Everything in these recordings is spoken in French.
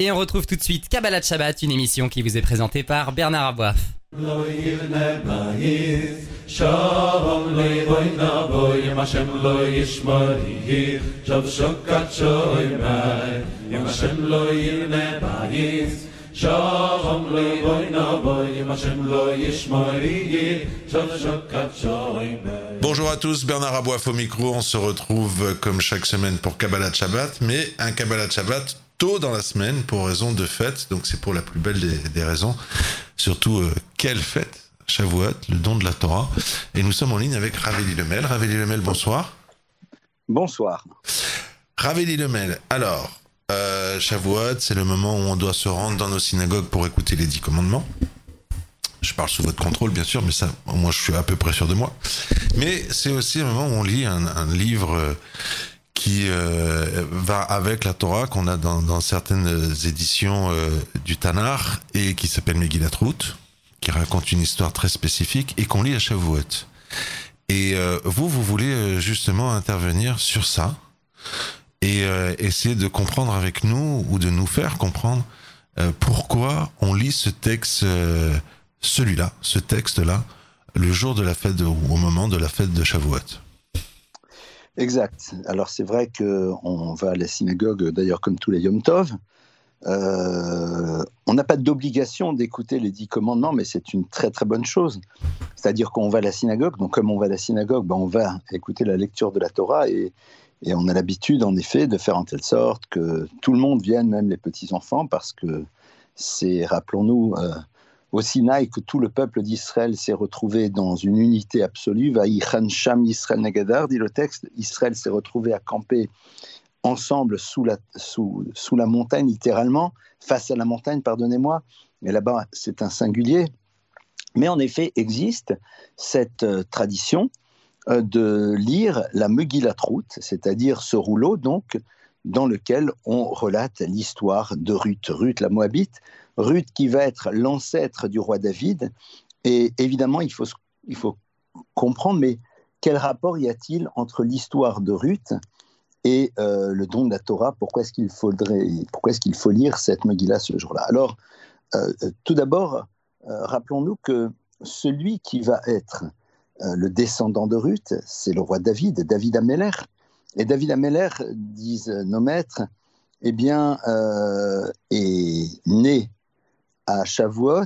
Et on retrouve tout de suite Kabbalah Shabbat, une émission qui vous est présentée par Bernard Aboif. Bonjour à tous, Bernard Aboif au micro. On se retrouve comme chaque semaine pour Kabbalah Shabbat, mais un Kabbalah Shabbat tôt dans la semaine pour raison de fête. Donc c'est pour la plus belle des, raisons. Surtout, euh, quelle fête Shavuot, le don de la Torah. Et nous sommes en ligne avec Raveli Lemel. Raveli Lemel, bonsoir. Bonsoir. Raveli Lemel, alors, euh, Shavuot, c'est le moment où on doit se rendre dans nos synagogues pour écouter les dix commandements. Je parle sous votre contrôle, bien sûr, mais ça, moi, je suis à peu près sûr de moi. Mais c'est aussi un moment où on lit un, livre euh, qui euh, va avec la Torah qu'on a dans, certaines éditions euh, du Tanar et qui s'appelle Megillat Ruth, qui raconte une histoire très spécifique et qu'on lit à Shavuot. Et vous, vous voulez justement intervenir sur ça et euh, essayer de comprendre avec nous ou de nous faire comprendre euh, pourquoi on lit ce texte, euh, celui-là, ce texte-là, le jour de la fête ou au moment de la fête de Shavuot. Exact. Alors c'est vrai qu'on va à la synagogue, d'ailleurs comme tous les Yom Tov. on n'a pas d'obligation d'écouter les dix commandements, mais c'est une très très bonne chose. C'est-à-dire qu'on va à la synagogue, donc comme on va à la synagogue, ben on va écouter la lecture de la Torah et, et on a l'habitude, en effet, de faire en telle sorte que tout le monde vienne, même les petits-enfants, parce que c'est, rappelons-nous, euh, au Sinaï que tout le peuple d'Israël s'est retrouvé dans une unité absolue. Sham Israël Nagadar, dit le texte. Israël s'est retrouvé à camper ensemble sous la, montagne, littéralement, face à la montagne, pardonnez-moi. Mais là-bas, c'est un singulier. Mais en effet, existe cette euh, tradition euh, de lire la Megillat Ruth, c'est-à-dire ce rouleau donc dans lequel on relate l'histoire de Ruth, Ruth la Moabite, Ruth qui va être l'ancêtre du roi David. Et évidemment, il faut, il faut comprendre, mais quel rapport y a-t-il entre l'histoire de Ruth et euh, le don de la Torah? Pourquoi est-ce qu'il faudrait, est-ce faut lire cette Megillah ce jour-là? Alors, euh, tout d'abord, rappelons-nous que celui qui va être euh, le descendant de Ruth, c'est le roi David, David Ameller. Et David Ameller, disent nos maîtres, eh bien, euh, est né à Shavuot,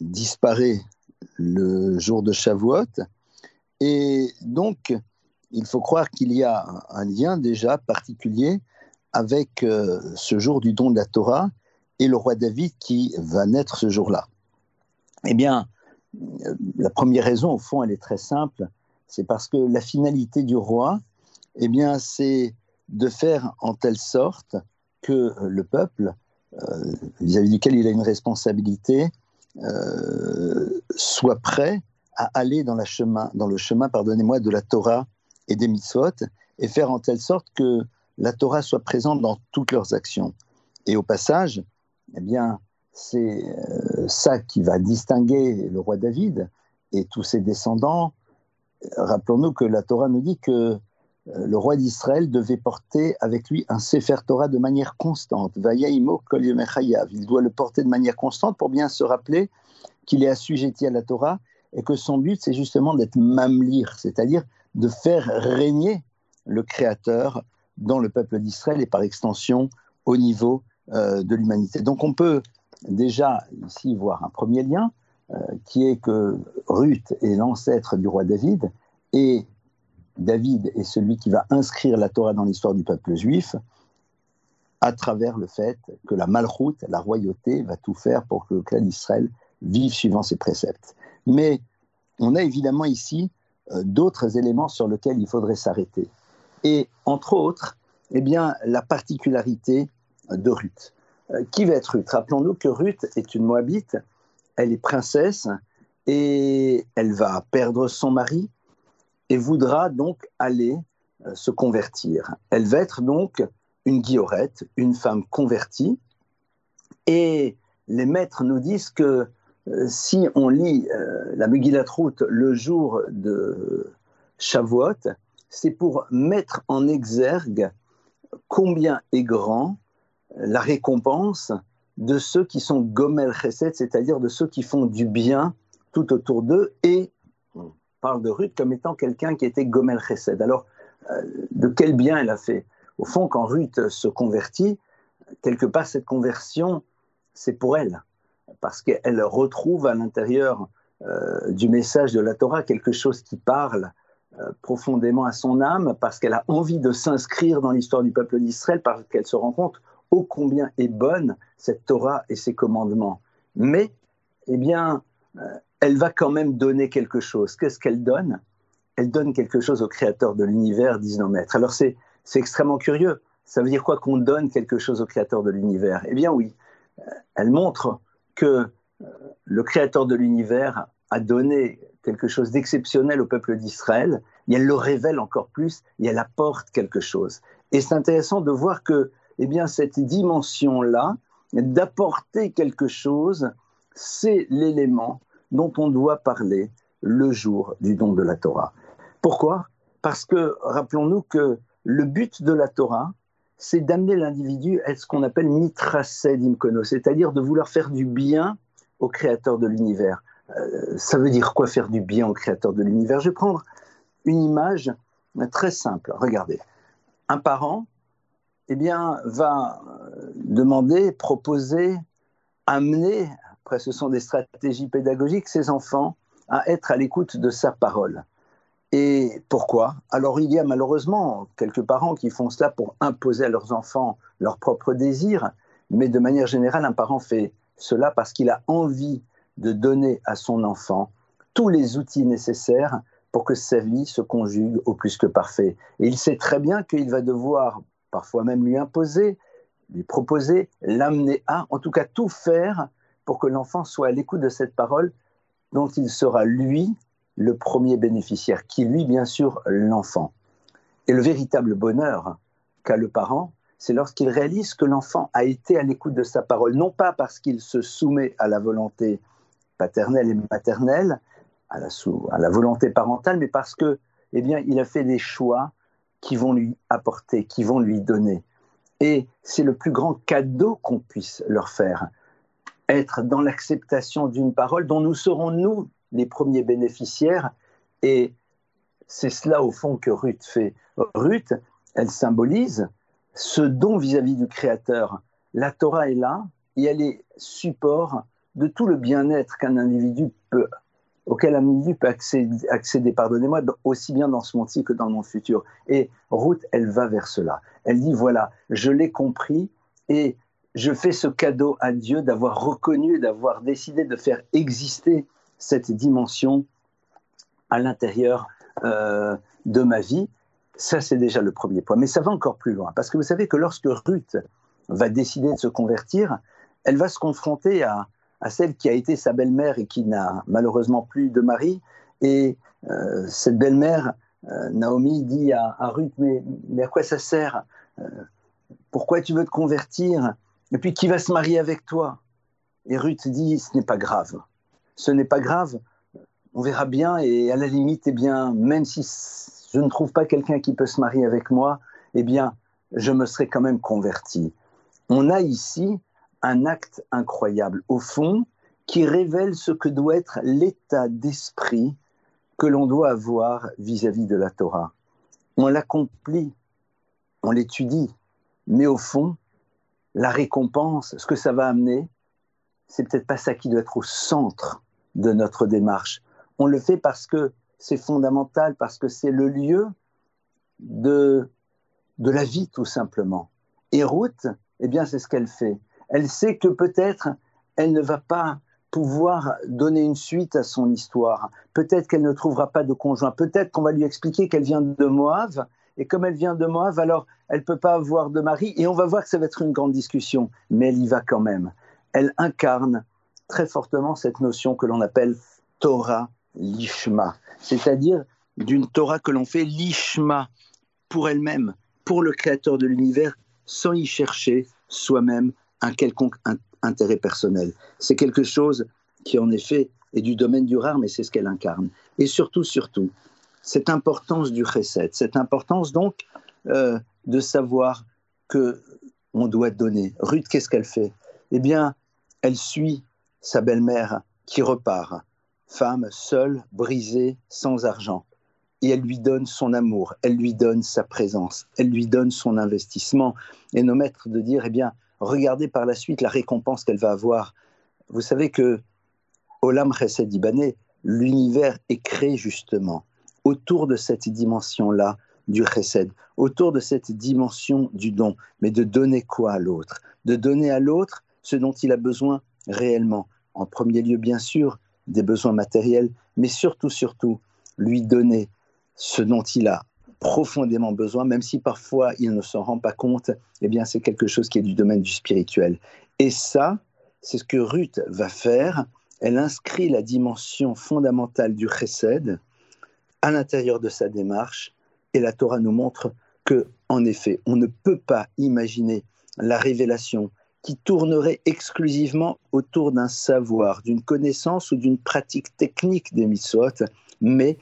disparaît le jour de Shavuot. Et donc, il faut croire qu'il y a un lien déjà particulier avec euh, ce jour du don de la Torah et le roi David qui va naître ce jour-là. Eh bien, la première raison, au fond, elle est très simple. C'est parce que la finalité du roi, eh bien, c'est de faire en telle sorte que le peuple, euh, vis-à-vis duquel il a une responsabilité, euh, soit prêt à aller dans, le chemin, pardonnez-moi, de la Torah et des mitzvot, et faire en telle sorte que la Torah soit présente dans toutes leurs actions. Et au passage, eh bien, c'est euh, ça qui va distinguer le roi David et tous ses descendants. Rappelons-nous que la Torah nous dit que le roi d'Israël devait porter avec lui un Sefer Torah de manière constante. Il doit le porter de manière constante pour bien se rappeler qu'il est assujetti à la Torah et que son but, c'est justement d'être mamlir, c'est-à-dire de faire régner le Créateur dans le peuple d'Israël et par extension au niveau euh, de l'humanité. Donc on peut déjà ici voir un premier lien, euh, qui est que Ruth est l'ancêtre du roi David, et David est celui qui va inscrire la Torah dans l'histoire du peuple juif, à travers le fait que la malchoute, la royauté, va tout faire pour que le clan d'Israël vive suivant ses préceptes. Mais on a évidemment ici euh, d'autres éléments sur lesquels il faudrait s'arrêter. Et entre autres, eh bien, la particularité de Ruth. Euh, qui va être Ruth? Rappelons-nous que Ruth est une Moabite, elle est princesse et elle va perdre son mari et voudra donc aller euh, se convertir. Elle va être donc une guillorette, une femme convertie. Et les maîtres nous disent que euh, si on lit la Megillat Ruth le jour de Shavuot, c'est pour mettre en exergue combien est grand la récompense de ceux qui sont gomel chesed, c'est-à-dire de ceux qui font du bien tout autour d'eux. Et parle de Ruth comme étant quelqu'un qui était gomel chesed. Alors, euh, de quel bien elle a fait? Au fond, quand Ruth se convertit, quelque part, cette conversion, c'est pour elle, parce qu'elle retrouve à l'intérieur euh, du message de la Torah quelque chose qui parle euh, profondément à son âme, parce qu'elle a envie de s'inscrire dans l'histoire du peuple d'Israël, parce qu'elle se rend compte ô combien est bonne cette Torah et ses commandements. Mais, eh bien, elle va quand même donner quelque chose. Qu'est-ce qu'elle donne? Elle donne quelque chose au Créateur de l'univers, disent nos maîtres. Alors c'est extrêmement curieux. Ça veut dire quoi qu'on donne quelque chose au Créateur de l'univers? Eh bien oui, elle montre que euh, le Créateur de l'univers a donné quelque chose d'exceptionnel au peuple d'Israël, et elle le révèle encore plus, et elle apporte quelque chose. Et c'est intéressant de voir que eh bien, cette dimension-là, d'apporter quelque chose, c'est l'élément dont on doit parler le jour du don de la Torah. Pourquoi? Parce que, rappelons-nous que le but de la Torah, c'est d'amener l'individu à ce qu'on appelle mitrased imkono, c'est-à-dire de vouloir faire du bien au créateur de l'univers. Euh, ça veut dire quoi faire du bien au créateur de l'univers? Je vais prendre une image très simple. Regardez, un parent eh bien, va demander, proposer, amener, après ce sont des stratégies pédagogiques, ses enfants à être à l'écoute de sa parole. Et pourquoi? Alors il y a malheureusement quelques parents qui font cela pour imposer à leurs enfants leurs propres désirs, mais de manière générale, un parent fait cela parce qu'il a envie de donner à son enfant tous les outils nécessaires pour que sa vie se conjugue au plus que parfait. Et il sait très bien qu'il va devoir parfois même lui imposer, lui proposer, l'amener à, en tout cas tout faire pour que l'enfant soit à l'écoute de cette parole dont il sera lui le premier bénéficiaire, qui lui bien sûr l'enfant. Et le véritable bonheur qu'a le parent, c'est lorsqu'il réalise que l'enfant a été à l'écoute de sa parole, non pas parce qu'il se soumet à la volonté paternelle et maternelle, à la, à la volonté parentale, mais parce que, eh bien, il a fait des choix qui vont lui apporter, qui vont lui donner. Et c'est le plus grand cadeau qu'on puisse leur faire, être dans l'acceptation d'une parole dont nous serons, nous, les premiers bénéficiaires. Et c'est cela, au fond, que Ruth fait. Ruth, elle symbolise ce don vis-à-vis du Créateur. La Torah est là et elle est support de tout le bien-être qu'un individu peut auquel un individu peut accéder, pardonnez-moi, aussi bien dans ce monde-ci que dans le monde futur. Et Ruth, elle va vers cela. Elle dit, voilà, je l'ai compris et je fais ce cadeau à Dieu d'avoir reconnu, d'avoir décidé de faire exister cette dimension à l'intérieur euh, de ma vie. Ça, c'est déjà le premier point. Mais ça va encore plus loin. Parce que vous savez que lorsque Ruth va décider de se convertir, elle va se confronter à, celle qui a été sa belle-mère et qui n'a malheureusement plus de mari. Et euh, cette belle-mère, euh, Naomi, dit à, Ruth, mais, à quoi ça sert? Pourquoi tu veux te convertir? Et puis qui va se marier avec toi? Et Ruth dit, ce n'est pas grave. Ce n'est pas grave. On verra bien et à la limite, eh bien, même si je ne trouve pas quelqu'un qui peut se marier avec moi, eh bien, je me serai quand même converti. On a ici un acte incroyable, au fond, qui révèle ce que doit être l'état d'esprit que l'on doit avoir vis-à-vis de la Torah. On l'accomplit, on l'étudie, mais au fond, la récompense, ce que ça va amener, c'est peut-être pas ça qui doit être au centre de notre démarche. On le fait parce que c'est fondamental, parce que c'est le lieu de, de la vie, tout simplement. Et Ruth, eh bien, c'est ce qu'elle fait elle sait que peut-être elle ne va pas pouvoir donner une suite à son histoire. Peut-être qu'elle ne trouvera pas de conjoint. Peut-être qu'on va lui expliquer qu'elle vient de Moab. Et comme elle vient de Moab, alors elle peut pas avoir de mari. Et on va voir que ça va être une grande discussion. Mais elle y va quand même. Elle incarne très fortement cette notion que l'on appelle Torah Lishma. C'est-à-dire d'une Torah que l'on fait Lishma pour elle-même, pour le créateur de l'univers, sans y chercher soi-même un quelconque intérêt personnel. C'est quelque chose qui, en effet, est du domaine du rare, mais c'est ce qu'elle incarne. Et surtout, surtout, cette importance du chesed, cette importance donc euh, de savoir que on doit donner. Ruth, qu'est-ce qu'elle fait? Eh bien, elle suit sa belle-mère qui repart, femme seule, brisée, sans argent. Et elle lui donne son amour, elle lui donne sa présence, elle lui donne son investissement. Et nos maîtres de dire, eh bien, regardez par la suite la récompense qu'elle va avoir. Vous savez que Olam Chesed Ibané, l'univers est créé justement autour de cette dimension-là du chesed, autour de cette dimension du don, mais de donner quoi à l'autre? De donner à l'autre ce dont il a besoin réellement. En premier lieu, bien sûr, des besoins matériels, mais surtout, surtout, lui donner ce dont il a profondément besoin, même si parfois il ne s'en rend pas compte, eh bien c'est quelque chose qui est du domaine du spirituel. Et ça, c'est ce que Ruth va faire. Elle inscrit la dimension fondamentale du chesed à l'intérieur de sa démarche, et la Torah nous montre que, en effet, on ne peut pas imaginer la révélation qui tournerait exclusivement autour d'un savoir, d'une connaissance ou d'une pratique technique des mitzvot, mais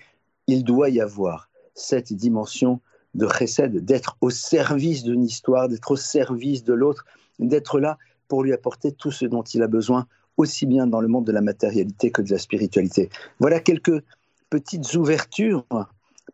il doit y avoir cette dimension de chesed, d'être au service d'une histoire, d'être au service de l'autre, d'être là pour lui apporter tout ce dont il a besoin, aussi bien dans le monde de la matérialité que de la spiritualité. Voilà quelques petites ouvertures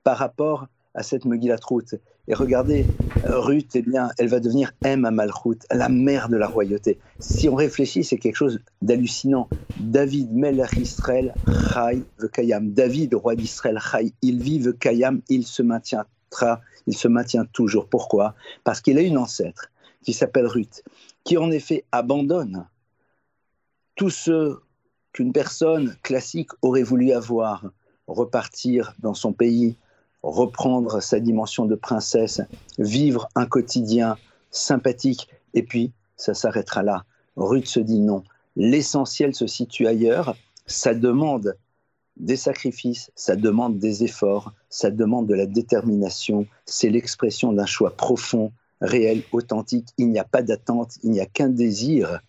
par rapport à cette Megillat Ruth. Et regardez, Ruth, eh bien, elle va devenir M à la mère de la royauté. Si on réfléchit, c'est quelque chose d'hallucinant. David, Melech Israël, Chai, Vekayam. David, roi d'Israël, Chai, il vit Vekayam, il se maintiendra, il se maintient toujours. Pourquoi? Parce qu'il a une ancêtre qui s'appelle Ruth, qui en effet abandonne tout ce qu'une personne classique aurait voulu avoir, repartir dans son pays, reprendre sa dimension de princesse, vivre un quotidien sympathique, et puis ça s'arrêtera là. Ruth se dit non. L'essentiel se situe ailleurs. Ça demande des sacrifices, ça demande des efforts, ça demande de la détermination. C'est l'expression d'un choix profond, réel, authentique. Il n'y a pas d'attente, il n'y a qu'un désir.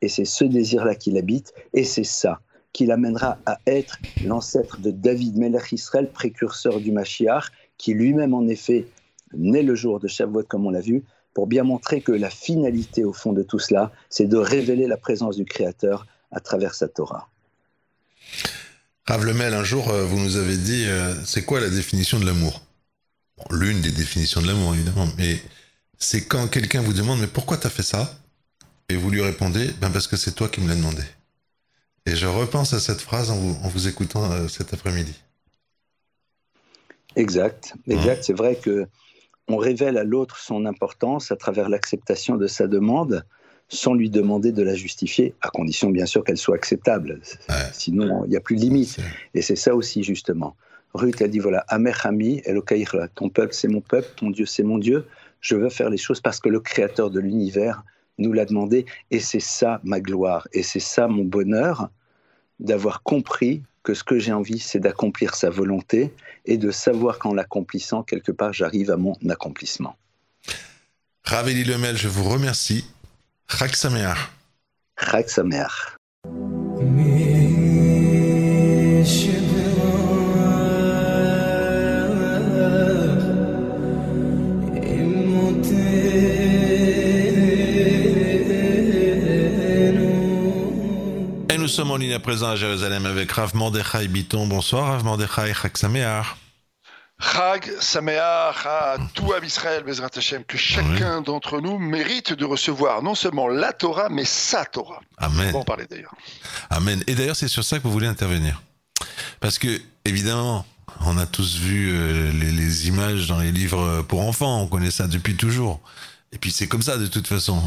Et c'est ce désir-là qui l'habite, et c'est ça qui l'amènera à être l'ancêtre de David Melech Israël, précurseur du Mashiach, qui lui-même en effet naît le jour de Shavuot comme on l'a vu, pour bien montrer que la finalité au fond de tout cela, c'est de révéler la présence du Créateur à travers sa Torah. Rav Lemel, un jour, euh, vous nous avez dit, euh, c'est quoi la définition de l'amour? L'une des définitions de l'amour, évidemment, mais c'est quand quelqu'un vous demande, mais pourquoi tu as fait ça? Et vous lui répondez, ben parce que c'est toi qui me l'as demandé. Et je repense à cette phrase en vous, écoutant euh, cet après-midi. Exact, exact. C'est vrai que on révèle à l'autre son importance à travers l'acceptation de sa demande sans lui demander de la justifier, à condition bien sûr qu'elle soit acceptable. Sinon, il n'y a plus de limite. Et c'est ça aussi, justement. Ruth a dit voilà, Amechami, Elokaïra, ton peuple c'est mon peuple, ton Dieu c'est mon Dieu. Je veux faire les choses parce que le créateur de l'univers nous l'a demandé. Et c'est ça ma gloire. Et c'est ça mon bonheur d'avoir compris que ce que j'ai envie, c'est d'accomplir sa volonté et de savoir qu'en l'accomplissant, quelque part, j'arrive à mon accomplissement. Raveli Lemel, je vous remercie. Chag Sameach. Nous sommes en ligne à présent à Jérusalem avec Rav Mordechai Biton. Bonsoir Rav Mordechai, Chag Sameach. Chag Sameach à tout à Israël, Bezrat Hashem, que chacun d'entre nous mérite de recevoir non seulement la Torah, mais sa Torah. Amen. On va en parler d'ailleurs. Amen. Et d'ailleurs, c'est sur ça que vous voulez intervenir. Parce que, évidemment, on a tous vu euh, les, les, images dans les livres pour enfants, on connaît ça depuis toujours. Et puis c'est comme ça de toute façon.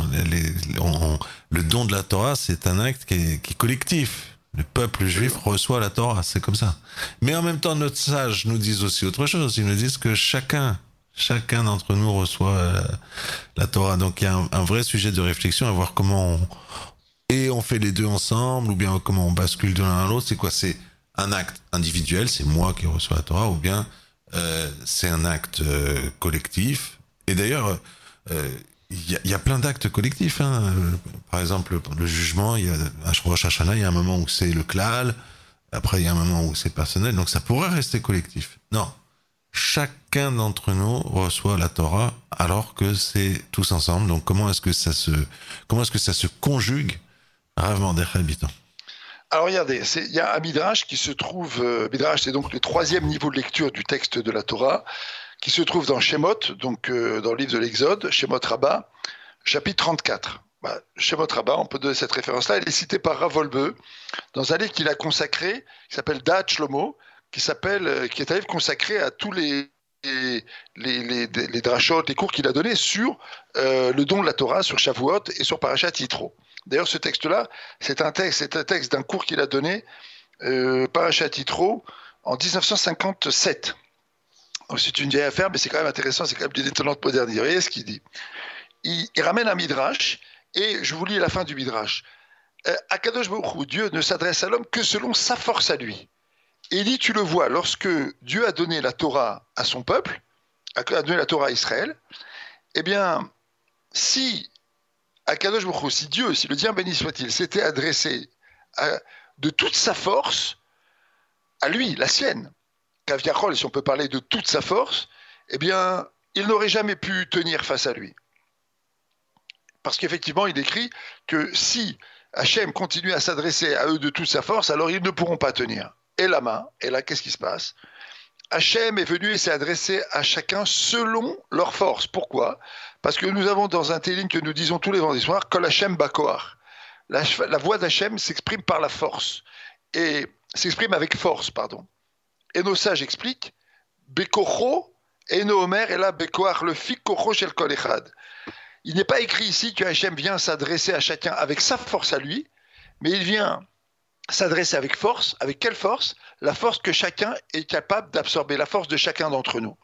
le don de la Torah, c'est un acte qui est, collectif. Le peuple juif reçoit la Torah, c'est comme ça. Mais en même temps, notre sage nous disent aussi autre chose. Ils nous disent que chacun, chacun d'entre nous reçoit euh, la Torah. Donc il y a un, vrai sujet de réflexion à voir comment on, et on fait les deux ensemble, ou bien comment on bascule de l'un à l'autre. C'est quoi? C'est un acte individuel, c'est moi qui reçois la Torah, ou bien euh, c'est un acte euh, collectif. Et d'ailleurs, il euh, y, y, a plein d'actes collectifs. Hein. Par exemple, le jugement, il y a à Rosh Hashanah, il y a un moment où c'est le klal, après il y a un moment où c'est personnel, donc ça pourrait rester collectif. Non, chacun d'entre nous reçoit la Torah alors que c'est tous ensemble. Donc comment est-ce que ça se comment est-ce que ça se conjugue Rav habitant alors regardez, il y a un midrash qui se trouve, euh, c'est donc le troisième niveau de lecture du texte de la Torah, qui se trouve dans Shemot, donc euh, dans le livre de l'Exode, Shemot Rabbah, chapitre 34. Bah, Shemot Rabbah, on peut donner cette référence-là, elle est citée par Ravolbeu dans un livre qu'il a consacré, qui s'appelle Dat Shlomo, qui s'appelle, euh, qui est un livre consacré à tous les les, les, les, les les cours qu'il a donnés sur le don de la Torah, sur Shavuot et sur Parashat Yitro. D'ailleurs, ce texte-là, c'est un texte, c'est un texte d'un cours qu'il a donné euh, Parachat Titro en 1957. C'est une vieille affaire, mais c'est quand même intéressant, c'est quand même d'une étonnante modernité. Vous voyez ce qu'il dit il, ramène un midrash, et je vous lis la fin du midrash. Euh, Akadosh Baruch Dieu ne s'adresse à l'homme que selon sa force à lui. Et il dit, tu le vois, lorsque Dieu a donné la Torah à son peuple, a donné la Torah à Israël, eh bien, si Akadosh Baruch si Dieu, si le Dieu béni soit-il, s'était adressé de toute sa force à lui, la sienne, Kaviachol, si on peut parler de toute sa force, eh bien, il n'aurait jamais pu tenir face à lui. Parce qu'effectivement, il écrit que si Hachem continue à s'adresser à eux de toute sa force, alors ils ne pourront pas tenir. Et la main, et là, qu'est-ce qui se passe? Hachem est venu et s'est adressé à chacun selon leur force. Pourquoi? Parce que nous avons dans un télim que nous disons tous les vendredis soirs, Kol Hachem Bakoar. La voix d'Hachem s'exprime par la force. Et s'exprime avec force, pardon. Et nos sages expliquent, Bekocho, Omer, et là Bekoar, le fik Kocho shel Kol Echad. Il n'est pas écrit ici que Hachem vient s'adresser à chacun avec sa force à lui, mais il vient s'adresser avec force. Avec quelle force? La force que chacun est capable d'absorber, la force de chacun d'entre nous.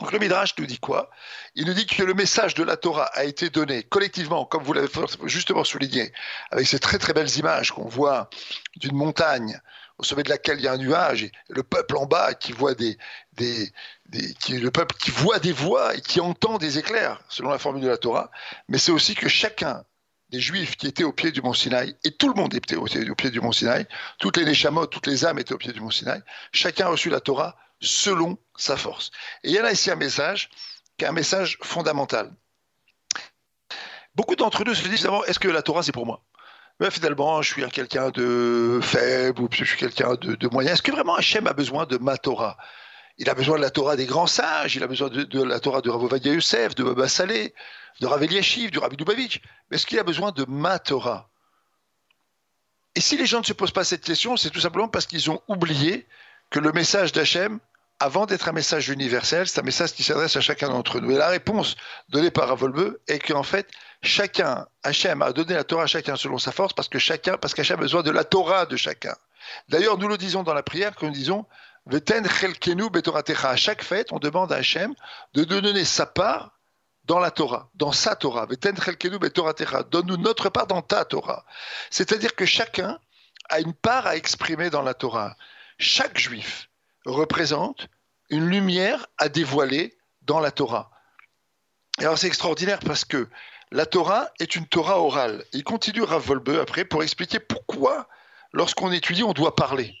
Donc le Midrash nous dit quoi? Il nous dit que le message de la Torah a été donné collectivement, comme vous l'avez justement souligné, avec ces très très belles images qu'on voit d'une montagne au sommet de laquelle il y a un nuage, et le peuple en bas qui voit des, le peuple qui voit des voix et qui entend des éclairs, selon la formule de la Torah. Mais c'est aussi que chacun des Juifs qui étaient au pied du mont Sinaï, et tout le monde était au, pied du mont Sinaï, toutes les Neshamot, toutes les âmes étaient au pied du mont Sinaï, chacun a reçu la Torah selon sa force. Et il y a là ici un message qui est un message fondamental. Beaucoup d'entre nous se disent d'abord, est-ce que la Torah c'est pour moi? Finalement, je suis quelqu'un de faible ou je suis quelqu'un de, moyen. Est-ce que vraiment Hachem a besoin de ma Torah? Il a besoin de la Torah des grands sages, il a besoin de, la Torah de Rav Ovadia Youssef, de Baba Saleh, de Rav Eliashiv, du Rabbi Dubavitch. Mais est-ce qu'il a besoin de ma Torah? Et si les gens ne se posent pas cette question, c'est tout simplement parce qu'ils ont oublié que le message d'Hachem, avant d'être un message universel, c'est un message qui s'adresse à chacun d'entre nous. Et la réponse donnée par Ravolbeu est qu'en fait, chacun, Hachem a donné la Torah à chacun selon sa force, parce que chacun, parce qu'Hachem a besoin de la Torah de chacun. D'ailleurs, nous le disons dans la prière, que nous disons à chaque fête, on demande à Hachem de donner sa part dans la Torah, dans sa Torah. Donne-nous notre part dans ta Torah. C'est-à-dire que chacun a une part à exprimer dans la Torah. Chaque juif représente une lumière à dévoiler dans la Torah. Et alors c'est extraordinaire parce que la Torah est une Torah orale. Il continue Rav Volbe après pour expliquer pourquoi, lorsqu'on étudie, on doit parler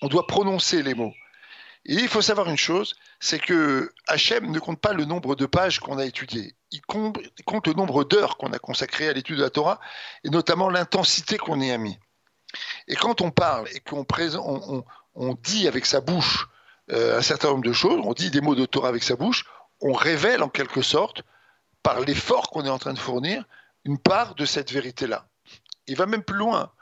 on doit prononcer les mots. Et il faut savoir une chose, c'est que Hachem ne compte pas le nombre de pages qu'on a étudiées. Il compte, le nombre d'heures qu'on a consacrées à l'étude de la Torah, et notamment l'intensité qu'on y a mis. Et quand on parle et qu'on on, dit avec sa bouche euh, un certain nombre de choses, on dit des mots de Torah avec sa bouche, on révèle en quelque sorte, par l'effort qu'on est en train de fournir, une part de cette vérité-là. Il va même plus loin.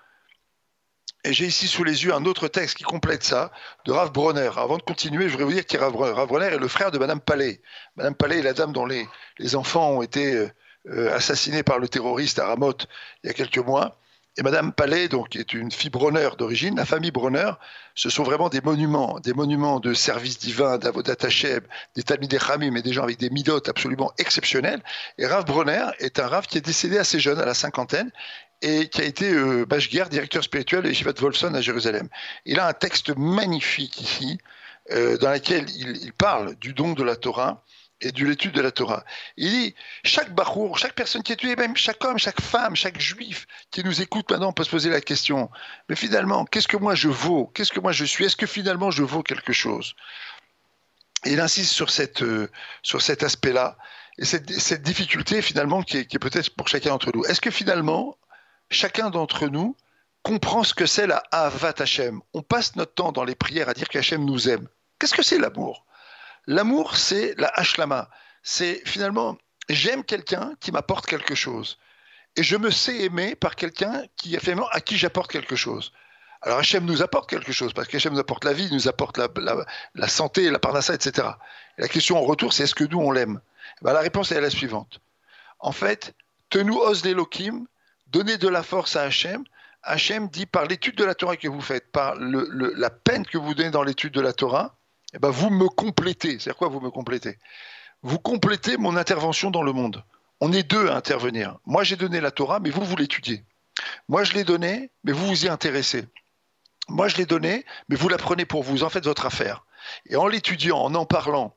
Et j'ai ici sous les yeux un autre texte qui complète ça, de Rav Bronner. Avant de continuer, je voudrais vous dire que Rav. Rav Bronner est le frère de Madame Palais. Madame Palais est la dame dont les, les enfants ont été euh, euh, assassinés par le terroriste à Ramoth il y a quelques mois. Et Madame Palais, donc, est une fille Bronner d'origine, la famille Bronner, ce sont vraiment des monuments, des monuments de service divin, Hashem, des Talmidei Chamim, mais des gens avec des midotes absolument exceptionnels. Et Rav Bronner est un Rav qui est décédé assez jeune, à la cinquantaine, et qui a été euh, directeur spirituel de Yeshivat Wolfson à Jérusalem. Il a un texte magnifique ici, euh, dans lequel il, parle du don de la Torah et de l'étude de la Torah. Il dit, chaque bachour, chaque personne qui est tuée, même chaque homme, chaque femme, chaque juif qui nous écoute maintenant peut se poser la question, mais finalement, qu'est-ce que moi je vaux? Qu'est-ce que moi je suis? Est-ce que finalement je vaux quelque chose? Et il insiste sur, cette, euh, cet aspect-là et cette, cette, difficulté finalement qui est, peut-être pour chacun d'entre nous. Est-ce que finalement, chacun d'entre nous comprend ce que c'est la Avat Hashem? On passe notre temps dans les prières à dire qu'Hachem nous aime. Qu'est-ce que c'est l'amour? L'amour, c'est la Hashlama. C'est finalement, j'aime quelqu'un qui m'apporte quelque chose. Et je me sais aimer par quelqu'un qui, finalement, à qui j'apporte quelque chose. Alors Hachem nous apporte quelque chose, parce qu'Hachem nous apporte la vie, nous apporte la, santé, la parnassa, etc. Et la question en retour, c'est est-ce que nous, on l'aime? Ben, La réponse est la suivante. En fait, Tenu os l'Elohim, donnez de la force à Hachem. Hachem dit par l'étude de la Torah que vous faites, par la peine que vous donnez dans l'étude de la Torah, eh ben vous me complétez. C'est quoi vous me complétez? Vous complétez mon intervention dans le monde. On est deux à intervenir. Moi, j'ai donné la Torah, mais vous, vous l'étudiez. Moi, je l'ai donné, mais vous vous y intéressez. Moi, je l'ai donné, mais vous la prenez pour vous, en faites votre affaire. Et en l'étudiant, en en parlant,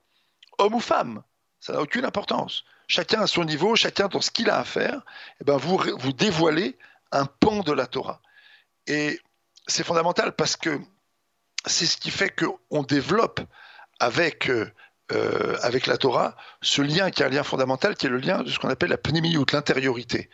homme ou femme, ça n'a aucune importance. Chacun à son niveau, chacun dans ce qu'il a à faire, eh ben vous, vous dévoilez un pan de la Torah. Et c'est fondamental parce que c'est ce qui fait qu'on développe avec, euh, avec la Torah ce lien qui est un lien fondamental, qui est le lien de ce qu'on appelle la pnémiout, l'intériorité.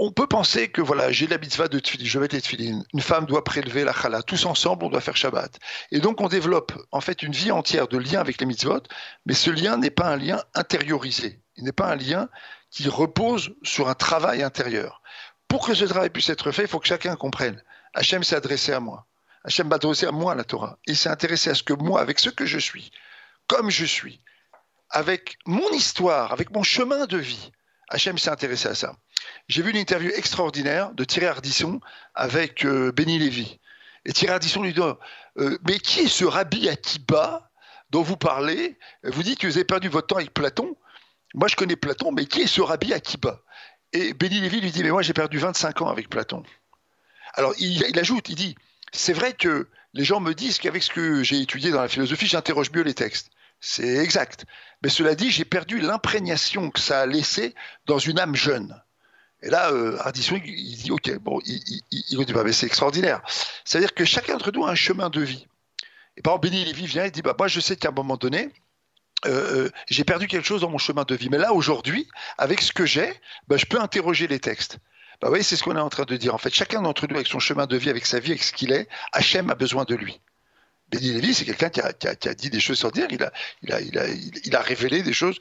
On peut penser que voilà, j'ai la mitzvah de tefillin, je vais être tefillin. Une femme doit prélever la chala. Tous ensemble, on doit faire Shabbat. Et donc, on développe en fait une vie entière de lien avec les mitzvot, mais ce lien n'est pas un lien intériorisé. Il n'est pas un lien qui repose sur un travail intérieur. Pour que ce travail puisse être fait, il faut que chacun comprenne. Hachem s'est adressé à moi. Hachem m'a à moi la Torah. Il s'est intéressé à ce que moi, avec ce que je suis, comme je suis, avec mon histoire, avec mon chemin de vie, Hachem s'est intéressé à ça. J'ai vu une interview extraordinaire de Thierry Ardisson avec euh, Benny Lévy. Et Thierry Ardisson lui dit euh, Mais qui est ce rabbi Akiba dont vous parlez? Vous dites que vous avez perdu votre temps avec Platon. Moi, je connais Platon, mais qui est ce rabbi Akiba? Et Benny Lévy lui dit Mais moi, j'ai perdu 25 ans avec Platon. Alors, il ajoute il dit c'est vrai que les gens me disent qu'avec ce que j'ai étudié dans la philosophie, j'interroge mieux les textes. C'est exact. Mais cela dit, j'ai perdu l'imprégnation que ça a laissé dans une âme jeune. Et là, euh, Ardisson, il dit, OK, bon, il, il dit, bah, mais c'est extraordinaire. C'est-à-dire que chacun d'entre nous a un chemin de vie. Et par exemple, Béni Lévy vient et dit, bah, moi, je sais qu'à un moment donné, euh, euh, j'ai perdu quelque chose dans mon chemin de vie. Mais là, aujourd'hui, avec ce que j'ai, bah, je peux interroger les textes. Bah oui, c'est ce qu'on est en train de dire. En fait, chacun d'entre nous, avec son chemin de vie, avec sa vie, avec ce qu'il est, Hachem a besoin de lui. Béni Lévy, c'est quelqu'un qui a, dit des choses sans dire. Il a, révélé des choses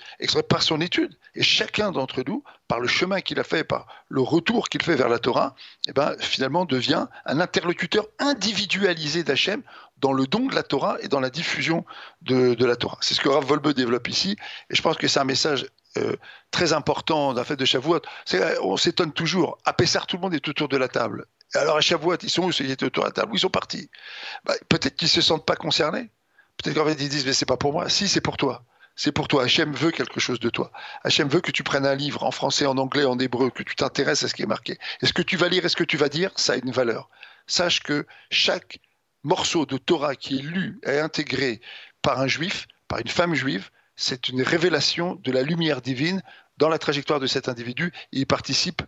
par son étude. Et chacun d'entre nous, par le chemin qu'il a fait, par le retour qu'il fait vers la Torah, eh ben, finalement devient un interlocuteur individualisé d'Hachem dans le don de la Torah et dans la diffusion de, la Torah. C'est ce que Rav Volbe développe ici. Et je pense que c'est un message euh, très important d'un fait de Shavuot. On s'étonne toujours. À Pessar, tout le monde est autour de la table. Alors à ils sont où Ils étaient autour de la table? Ils sont partis bah, Peut-être qu'ils se sentent pas concernés. Peut-être qu'en fait ils disent mais c'est pas pour moi. Si c'est pour toi. C'est pour toi. Hachem veut quelque chose de toi. Hachem veut que tu prennes un livre en français, en anglais, en hébreu, que tu t'intéresses à ce qui est marqué. Est-ce que tu vas lire, est-ce que tu vas dire? Ça a une valeur. Sache que chaque morceau de Torah qui est lu et intégré par un juif, par une femme juive, c'est une révélation de la lumière divine dans la trajectoire de cet individu et il participe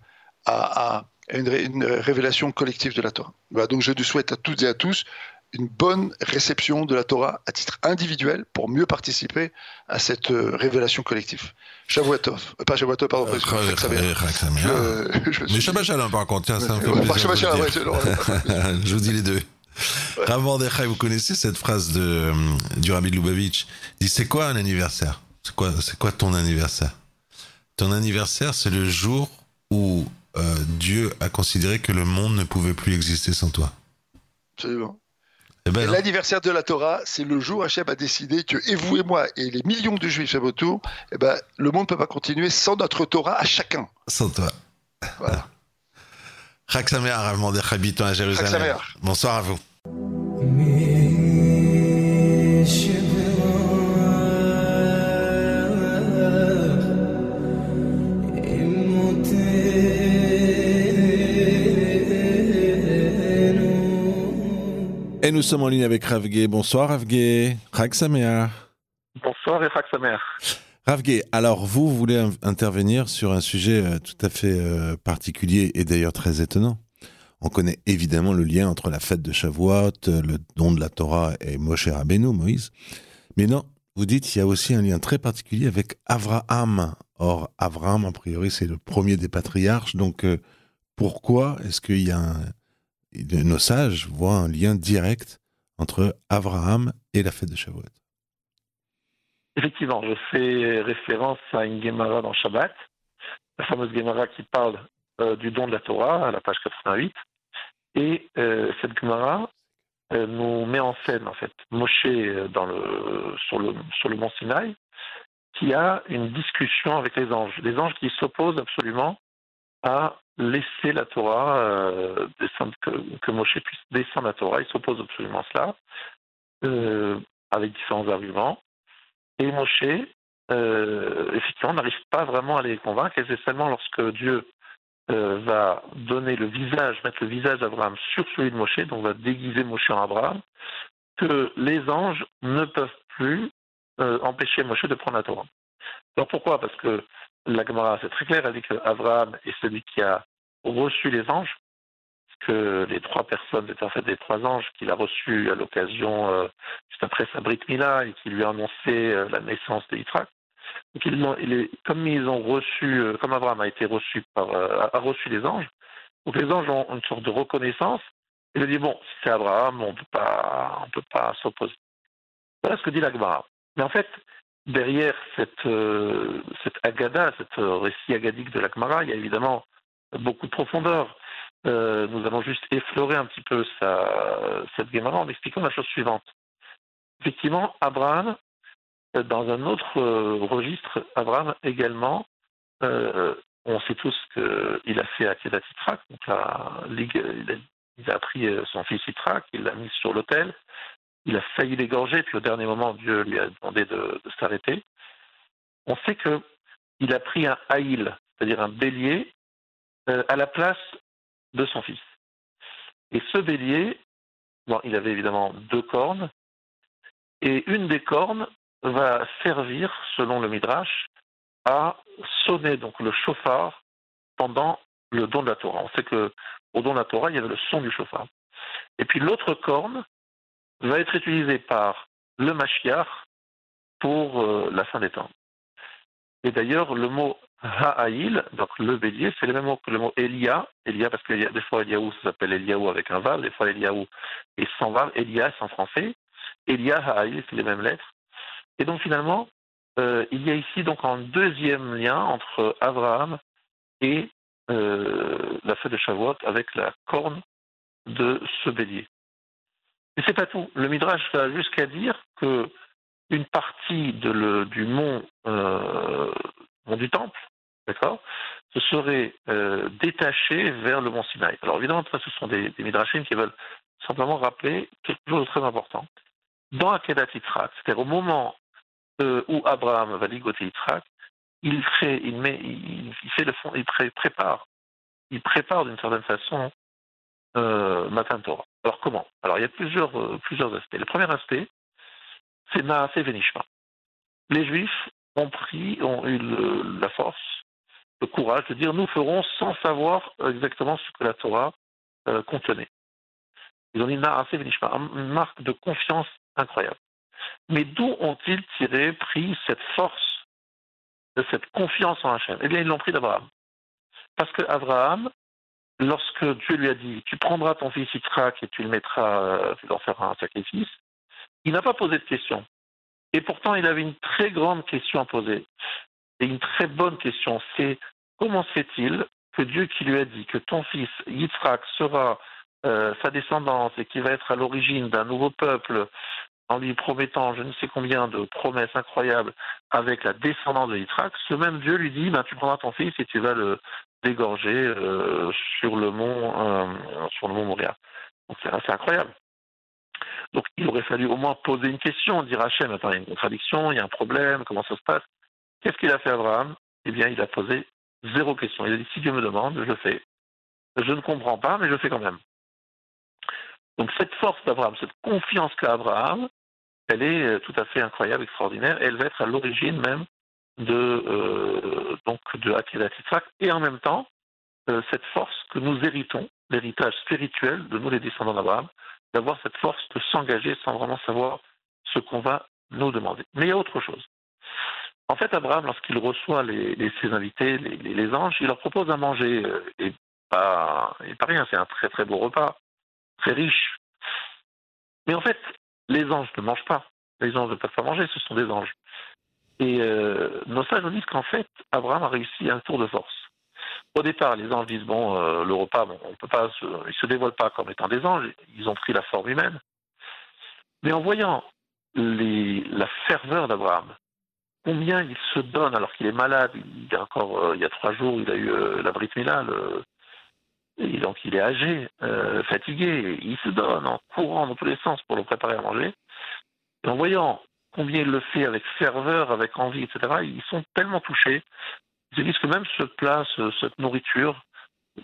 à, à une, une, révélation collective de la Torah. Voilà, donc je souhaite à toutes et à tous une bonne réception de la Torah à titre individuel pour mieux participer à cette euh, révélation collective. Shavuatov, euh, pas Shavuatov, pardon. Euh, euh, Mais Shabbat Shalom par contre, tiens, ça me fait plaisir. Shabbat Shalom, ouais, je vous dis les deux. Ouais. Rav vous connaissez cette phrase de, du Rabbi Lubavitch? Dit, c'est quoi un anniversaire? C'est quoi, c'est quoi ton anniversaire? Ton anniversaire, c'est le jour où euh, Dieu a considéré que le monde ne pouvait plus exister sans toi. Absolument. Ben, L'anniversaire de la Torah, c'est le jour où Hachem a décidé que, et vous et moi, et les millions de juifs à autour, eh ben, le monde ne peut pas continuer sans notre Torah à chacun. Sans toi. Voilà. Rav Mordechai Biton à Jérusalem. Bonsoir à vous. Et nous sommes en ligne avec Ravgué. Bonsoir Ravgué. Sameach. Bonsoir et Sameach. Ravgué, alors vous voulez intervenir sur un sujet euh, tout à fait euh, particulier et d'ailleurs très étonnant. On connaît évidemment le lien entre la fête de Shavuot, le don de la Torah et Moshe Rabbeinu, Moïse. Mais non, vous dites qu'il y a aussi un lien très particulier avec Abraham. Or, Abraham, a priori, c'est le premier des patriarches. Donc, euh, pourquoi est-ce qu'il y a un, nos sages voient un lien direct entre Abraham et la fête de Shavuot Effectivement, je fais référence à une Gemara dans Shabbat, la fameuse Gemara qui parle euh, du don de la Torah, à la page 88. Et euh, cette Gemara euh, nous met en scène, en fait, Moshe sur, le, sur le mont Sinaï, qui a une discussion avec les anges. Les anges qui s'opposent absolument à laisser la Torah descendre, que, que, Moshe puisse descendre la Torah. Ils s'opposent absolument à cela, avec différents arguments. Et Moshe, effectivement, n'arrive pas vraiment à les convaincre, et c'est seulement lorsque Dieu euh, va donner le visage, mettre le visage d'Abraham sur celui de Moshe, donc va déguiser Moshe en Abraham, que les anges ne peuvent plus euh, empêcher Moshe de prendre la Torah. Alors pourquoi? Parce que la Gemara, c'est très clair, elle dit qu'Abraham est celui qui a reçu les anges, que les trois personnes étaient en fait des trois anges qu'il a reçus à l'occasion, euh, juste après sa Brit Mila, et qui lui a annoncé la naissance de comme ils ont reçu, euh, comme Abraham a été reçu par, euh, reçu les anges, donc les anges ont une sorte de reconnaissance. Il a dit bon, si c'est Abraham, on peut pas, peut pas s'opposer. Voilà ce que dit l'Agmara. Mais en fait, derrière cette, euh, cette agada, cette récit agadique de l'Agmara, il y a évidemment beaucoup de profondeur. nous allons juste effleurer un petit peu cette Gemara en expliquant la chose suivante. Effectivement, Abraham dans un autre euh, registre, Abraham également, euh, on sait tous qu'il a fait Akedat Yitrak, donc la, il, a, pris euh, son fils Yitrak, il l'a mis sur l'autel, il a failli l'égorger, puis au dernier moment, Dieu lui a demandé de, s'arrêter. On sait qu'il a pris un haïl, c'est-à-dire un bélier, à la place de son fils. Et ce bélier, bon, il avait évidemment deux cornes, et une des cornes va servir, selon le Midrash, à sonner donc le chauffard pendant le don de la Torah. On sait que au don de la Torah, il y avait le son du chauffard. Et puis l'autre corne va être utilisée par le Mashiach pour euh, la fin des temps. Et d'ailleurs, le mot Ha'aïl, donc le bélier, c'est le même mot que le mot Elia. Elia, parce que des fois Eliaou, s'appelle Eliaou avec un val, des fois Eliaou est sans val. Elias en français. Elia, Ha'aïl, c'est les mêmes lettres. Et donc finalement, euh, il y a ici donc un deuxième lien entre Abraham et euh, la fête de Shavuot avec la corne de ce bélier. Mais c'est pas tout. Le Midrash va jusqu'à dire que une partie du mont, euh, mont du temple, d'accord, se serait détachée vers le mont Sinaï. Alors évidemment, ce sont des, Midrashim qui veulent simplement rappeler quelque chose de très important. Dans Akedat Yitzhak, c'est-à-dire au moment euh, où Abraham va ligoter Yitzhak, il fait, il met, il, fait le fond, il prépare, il prépare d'une certaine façon euh, Matan Torah. Alors comment? Alors il y a plusieurs, euh, plusieurs aspects. Le premier aspect, c'est Naase Venishma. Les Juifs ont pris, ont eu la force, le courage de dire nous ferons sans savoir exactement ce que la Torah euh, contenait. Ils ont dit Naase Venishma, une marque de confiance incroyable. Mais d'où ont-ils tiré, pris cette force, cette confiance en Hachem? Eh bien, ils l'ont pris d'Abraham. Parce qu'Abraham, lorsque Dieu lui a dit Tu prendras ton fils Yitzhak et tu le mettras, euh, tu leur feras un sacrifice, il n'a pas posé de question. Et pourtant, il avait une très grande question à poser. Et une très bonne question c'est comment se fait-il que Dieu qui lui a dit que ton fils Yitzhak sera euh, sa descendance et qui va être à l'origine d'un nouveau peuple en lui promettant je ne sais combien de promesses incroyables avec la descendance de Yitzhak, ce même Dieu lui dit ben, tu prendras ton fils et tu vas le dégorger euh, sur le mont euh, sur le mont c'est incroyable. Donc il aurait fallu au moins poser une question, dire à Hachem, attends, il y a une contradiction, il y a un problème, comment ça se passe? Qu'est-ce qu'il a fait Abraham? Eh bien, il a posé zéro question. Il a dit si Dieu me demande, je le fais. Je ne comprends pas, mais je le fais quand même. Donc cette force d'Abraham, cette confiance qu'a Abraham, elle est euh, tout à fait incroyable, extraordinaire. Elle va être à l'origine même de euh, donc de et en même temps euh, cette force que nous héritons, l'héritage spirituel de nous les descendants d'Abraham, d'avoir cette force de s'engager sans vraiment savoir ce qu'on va nous demander. Mais il y a autre chose. En fait, Abraham, lorsqu'il reçoit les, ses invités, les, anges, il leur propose à manger. Euh, et pas, et pas rien, c'est un très très beau repas, très riche. Mais en fait, les anges ne mangent pas. Les anges ne peuvent pas manger, ce sont des anges. Et euh, nos sages nous disent qu'en fait, Abraham a réussi un tour de force. Au départ, les anges disent bon, euh, le repas, bon, on peut pas, se, ils se dévoilent pas comme étant des anges. Ils ont pris la forme humaine. Mais en voyant la ferveur d'Abraham, combien il se donne alors qu'il est malade. Il y a encore euh, il y a trois jours, il a eu euh, la Brit Mila, et donc il est âgé, euh, fatigué. Il se donne en courant dans tous les sens pour le préparer à manger. Et en voyant combien il le fait avec ferveur, avec envie, etc., ils sont tellement touchés. Ils se disent que même ce plat, cette nourriture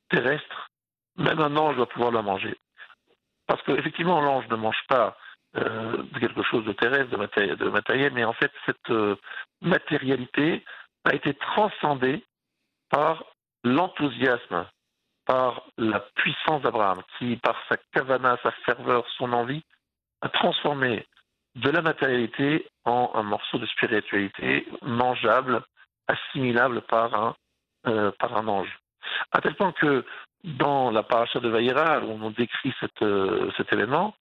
terrestre, même un ange doit pouvoir la manger. Parce qu'effectivement, l'ange ne mange pas euh, quelque chose de terrestre, de, matériel, mais en fait, cette euh, matérialité a été transcendée par l'enthousiasme, par la puissance d'Abraham, qui, par sa cavana, sa ferveur, son envie, a transformé de la matérialité en un morceau de spiritualité mangeable, assimilable par un, euh, par un ange. À tel point que dans la paracha de Vaïra, où on décrit cette, cet événement,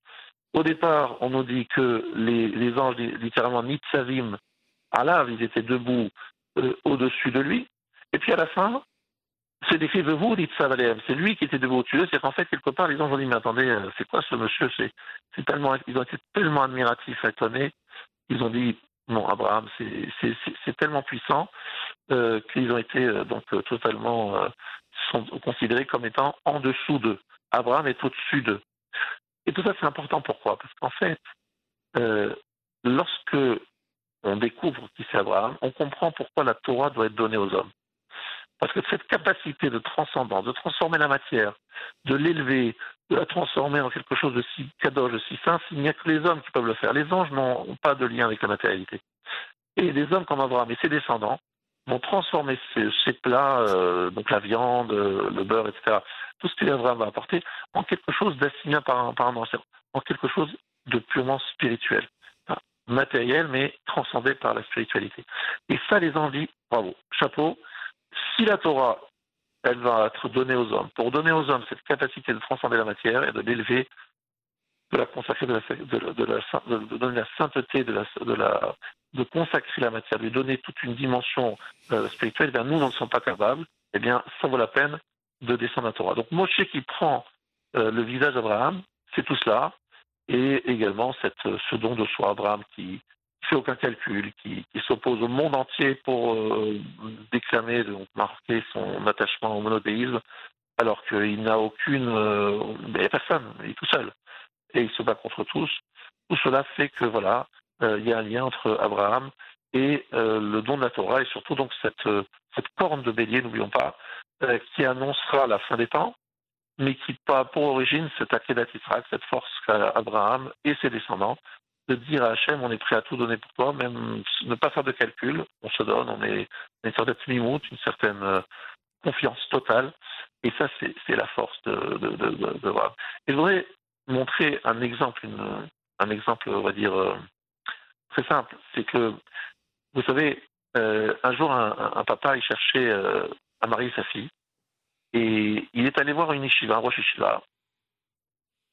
au départ, on nous dit que les, anges, littéralement, Nitzavim, Allah, ils étaient debout euh, au-dessus de lui. Et puis à la fin, c'est décrit de vous, Nitzavalem. C'est lui qui était debout au-dessus d'eux. C'est qu'en fait, quelque part, les anges ont dit, mais attendez, euh, c'est quoi ce monsieur? C'est, tellement, Ils ont été tellement admiratifs, étonnés. Ils ont dit, non, Abraham, c'est, tellement puissant euh, qu'ils ont été donc totalement considérés comme étant en dessous d'eux. Abraham est au-dessus d'eux. Et tout ça, c'est important. Pourquoi? Parce qu'en fait, euh, lorsque on découvre qui c'est Abraham, on comprend pourquoi la Torah doit être donnée aux hommes. Parce que cette capacité de transcendance, de transformer la matière, de l'élever, de la transformer en quelque chose de si cadeau, de si saint, il n'y a que les hommes qui peuvent le faire. Les anges n'ont pas de lien avec la matérialité. Et les hommes comme Abraham et ses descendants vont transformer ces, plats, euh, donc la viande, le beurre, etc., tout ce que Abraham va apporter, en quelque chose d'assimilé par un, ancien, en quelque chose de purement spirituel, matériel, mais transcendé par la spiritualité. Et ça, les envies, bravo, chapeau. Si la Torah, elle va être donnée aux hommes, pour donner aux hommes cette capacité de transcender la matière et de l'élever, de la consacrer, de, la, la, donner la sainteté, de, la, la, consacrer la matière, de lui donner toute une dimension euh, spirituelle, eh nous n'en sommes pas capables, eh bien, ça vaut la peine de descendre à Torah. Donc Moshe qui prend euh, le visage d'Abraham, c'est tout cela, et également cette, ce don de soi, Abraham qui fait aucun calcul, qui, s'oppose au monde entier pour euh, déclamer, donc marquer son attachement au monothéisme, alors qu'il n'a aucune, euh, il n'y a personne, il est tout seul, et il se bat contre tous. Tout cela fait que voilà, il y a un lien entre Abraham et le don de la Torah, et surtout donc cette, corne de bélier, n'oublions pas, euh, qui annoncera la fin des temps, mais qui a pour origine cette Akedat cette force qu'a Abraham et ses descendants, de dire à Hachem, on est prêt à tout donner pour toi, même ne pas faire de calcul, on se donne, on est une certaine mimoute, une certaine euh, confiance totale, et ça c'est la force de, de, Et je voudrais montrer un exemple, un exemple, on va dire, euh, très simple, c'est que, vous savez, un jour, un, papa, il cherchait à marier sa fille. Et il est allé voir une yeshiva, un roche yeshiva.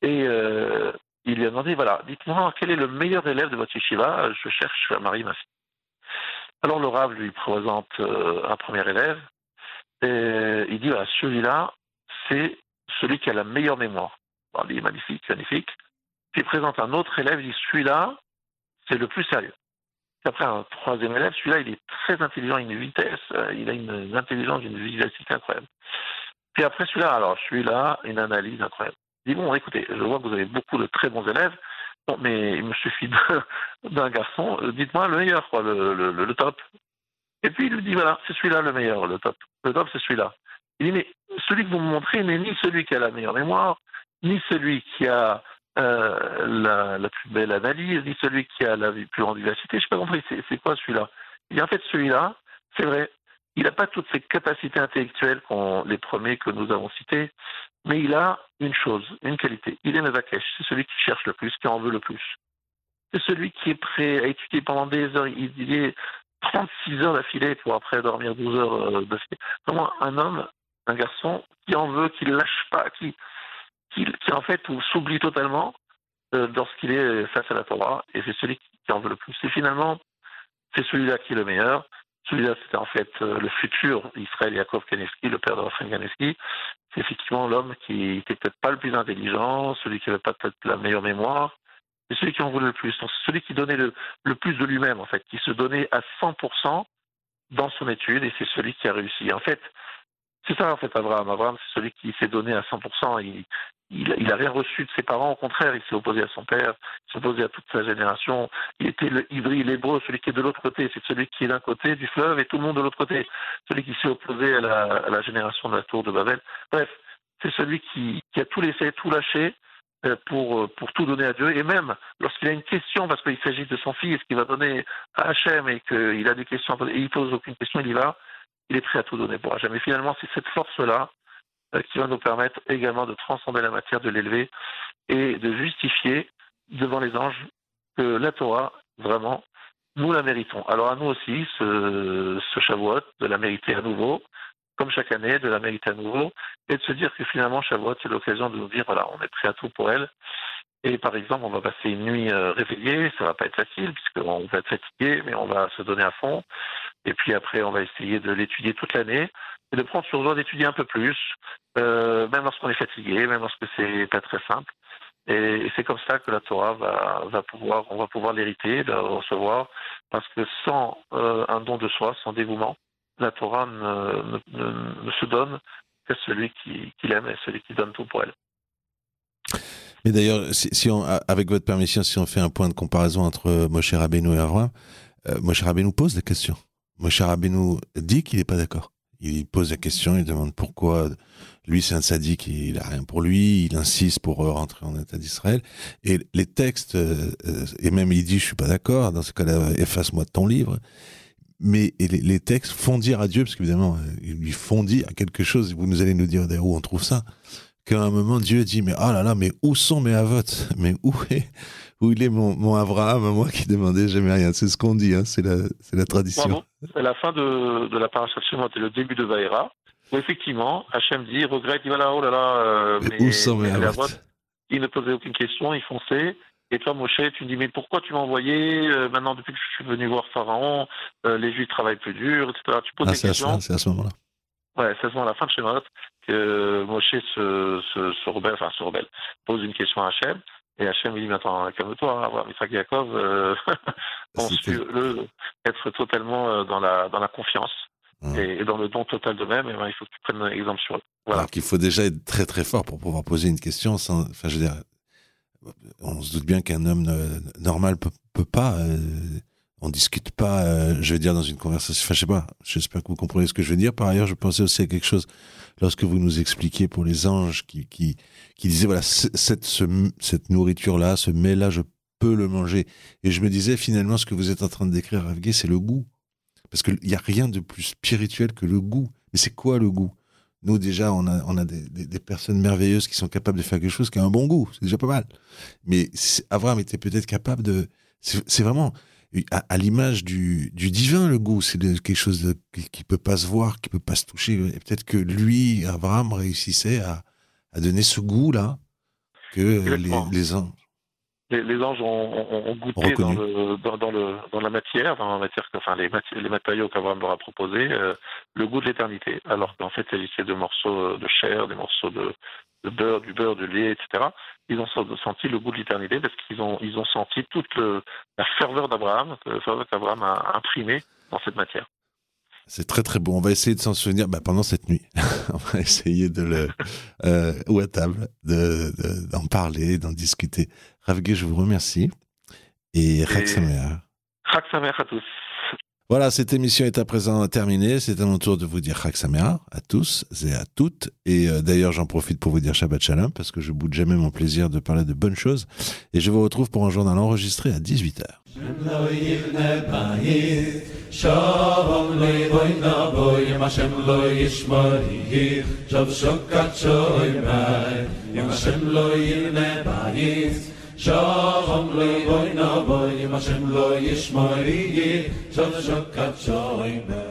Et euh, il lui a demandé, voilà, dites-moi quel est le meilleur élève de votre yeshiva, je cherche à marier ma fille. Alors le lui présente euh, un premier élève, et il dit, voilà, celui-là, c'est celui qui a la meilleure mémoire. il est magnifique, magnifique. Puis il présente un autre élève, il dit, celui-là, c'est le plus sérieux après, un troisième élève, celui-là, il est très intelligent, une vitesse, euh, il a une, intelligence, une vivacité incroyable. Puis après, celui-là, alors, celui-là, une analyse incroyable. Il dit, bon, écoutez, je vois que vous avez beaucoup de très bons élèves, mais il me suffit d'un garçon, euh, dites-moi le meilleur, quoi, le, le, le, top. Et puis il lui dit, voilà, c'est celui-là le meilleur, le top. Le top, c'est celui-là. Il dit, mais celui que vous me montrez n'est ni celui qui a la meilleure mémoire, ni celui qui a euh, la, plus belle analyse, ni celui qui a la plus grande vivacité. Je n'ai pas compris, c'est quoi celui-là? Et en fait, celui-là, c'est vrai, il n'a pas toutes ces capacités intellectuelles qu'on les premiers que nous avons cités, mais il a une chose, une qualité. Il est Mevakesh, c'est celui qui cherche le plus, qui en veut le plus. c'est celui qui est prêt à étudier pendant des heures. Il, est 36 heures d'affilée pour après dormir 12 heures euh, d'affilée. Vraiment un homme, un garçon qui en veut, qui ne lâche pas, qui, qui, en fait s'oublie totalement euh, lorsqu'il est face à la Torah, et c'est celui qui en veut le plus. Et finalement, c'est celui-là qui est le meilleur. Celui-là, c'était en fait euh, le futur Israël Yaakov Kaneski, le père de Raphaël Kaneski. C'est effectivement l'homme qui était peut-être pas le plus intelligent, celui qui avait pas peut-être la meilleure mémoire, c'est celui qui en voulait le plus. Donc, c'est celui qui donnait le, le plus de lui-même, en fait, qui se donnait à 100% dans son étude, et c'est celui qui a réussi. En fait, c'est ça, en fait, Abraham. Abraham, c'est celui qui s'est donné à 100%. Il, il, il rien reçu de ses parents, au contraire, il s'est opposé à son père, il s'est opposé à toute sa génération. Il était le ivri, l'hébreu, celui qui est de l'autre côté. C'est celui qui est d'un côté du fleuve et tout le monde de l'autre côté. Celui qui s'est opposé à la, génération de la tour de Babel. Bref, c'est celui qui, a tout laissé, tout lâché euh, pour, pour tout donner à Dieu. Et même lorsqu'il a une question, parce qu'il s'agit de son fils, qu'il va donner à Hachem et qu'il a des questions, et il pose aucune question, il y va, il est prêt à tout donner pour Hachem. Et finalement, c'est cette force-là euh, qui va nous permettre également de transcender la matière, de l'élever et de justifier devant les anges que la Torah, vraiment, nous la méritons. Alors à nous aussi, ce, ce Shavuot, de la mériter à nouveau, comme chaque année, de la mériter à nouveau, et de se dire que finalement, Shavuot, c'est l'occasion de nous dire, voilà, on est prêt à tout pour elle. Et par exemple, on va passer une nuit euh, réveillée, ça va pas être facile, puisqu'on va être fatigué, mais on va se donner à fond. Et puis après, on va essayer de l'étudier toute l'année, et de prendre sur soi d'étudier un peu plus, euh, même lorsqu'on est fatigué, même lorsque c'est pas très simple. Et, c'est comme ça que la Torah va, va pouvoir, on va pouvoir l'hériter, la recevoir, parce que sans euh, un don de soi, sans dévouement, la Torah ne, ne, se donne qu'à celui qui, l'aime et celui qui donne tout pour elle. Mais d'ailleurs, si on, avec votre permission, si on fait un point de comparaison entre Moshe Rabbeinu et Aaron, euh, Moshe Rabbeinu pose des questions. Moshe Rabbeinu dit qu'il n'est pas d'accord. Il pose la question, il demande pourquoi lui c'est un sadique, il a rien pour lui, il insiste pour rentrer en État d'Israël. Et les textes, euh, et même il dit je suis pas d'accord, dans ce cas-là efface-moi de ton livre. Mais les, textes font dire à Dieu, parce qu'évidemment ils lui font dire quelque chose, vous nous allez nous dire où on trouve ça, qu'à un moment Dieu dit mais oh là là, mais où sont mes avots Mais où est où il est mon, mon Abraham, moi qui demandais jamais rien. C'est ce qu'on dit, hein, c'est la, la tradition. C'est la fin de, de la paracha et le début de Vaïra, où effectivement, Hachem dit, regrette, il va là, oh là là, euh, mais, mais où Il ne posait aucune question, il fonçait. Et toi, Moshe, tu me dis, mais pourquoi tu m'as envoyé euh, maintenant, depuis que je suis venu voir Pharaon, euh, les Juifs travaillent plus dur, etc. Tu poses ah, des questions. C'est à ce moment-là. Ouais, c'est à ce moment, la fin de Shemot, que Moshe se, se, se rebelle, enfin se rebelle, pose une question à Hachem. Et Hachem lui dit, mais attends, calme-toi, Abraham, Isaac, Yaakov, euh, pense-le, être totalement dans la, dans la confiance mmh. et, et, dans le don total d'eux-mêmes, et ben, il faut que tu prennes un exemple sur eux. Voilà. Alors qu'il faut déjà être très très fort pour pouvoir poser une question sans, enfin, je veux dire, on se doute bien qu'un homme normal peut, peut pas, euh, on discute pas, euh, je veux dire, dans une conversation, enfin, je sais pas, j'espère que vous comprenez ce que je veux dire. Par ailleurs, je pensais aussi à quelque chose lorsque vous nous expliquiez pour les anges qui, qui, qui disaient, voilà, cette, ce, cette nourriture-là, ce mets-là, je peux le manger. Et je me disais, finalement, ce que vous êtes en train de décrire, Ravgué, c'est le goût. Parce qu'il n'y a rien de plus spirituel que le goût. Mais c'est quoi le goût? Nous, déjà, on a, on a des, des, des, personnes merveilleuses qui sont capables de faire quelque chose qui a un bon goût. C'est déjà pas mal. Mais Abraham était peut-être capable de... C'est vraiment à, à l'image du, du, divin, le goût. C'est quelque chose de, qui, qui peut pas se voir, qui peut pas se toucher. Et peut-être que lui, Abraham, réussissait à, à donner ce goût-là que les, les, anges. Les, les anges ont, ont, ont goûté dans, le, dans, dans, le, dans la matière, dans la matière, enfin les, les matériaux qu'Abraham leur a proposés, euh, le goût de l'éternité. Alors qu'en fait, il s'agissait de morceaux de chair, des morceaux de, de beurre, du beurre, du lait, etc. Ils ont senti le goût de l'éternité parce qu'ils ont, ils ont senti toute le, la ferveur d'Abraham, la ferveur qu'Abraham a imprimée dans cette matière. C'est très très beau. On va essayer de s'en souvenir bah, pendant cette nuit. on va essayer de le euh, ou à table de d'en de, parler, d'en discuter. Ravgué, je vous remercie et Sameach. Chag Sameach à tous. Voilà, cette émission est à présent terminée. C'est à mon tour de vous dire Chag à tous et à toutes. Et euh, d'ailleurs, j'en profite pour vous dire Shabbat Shalom parce que je boude jamais mon plaisir de parler de bonnes choses. Et je vous retrouve pour un journal enregistré à 18h. Shalom leiboy naboy im Hashem lo yishmorih Shav shokat shoy mai Im Hashem lo yirne bayis Shalom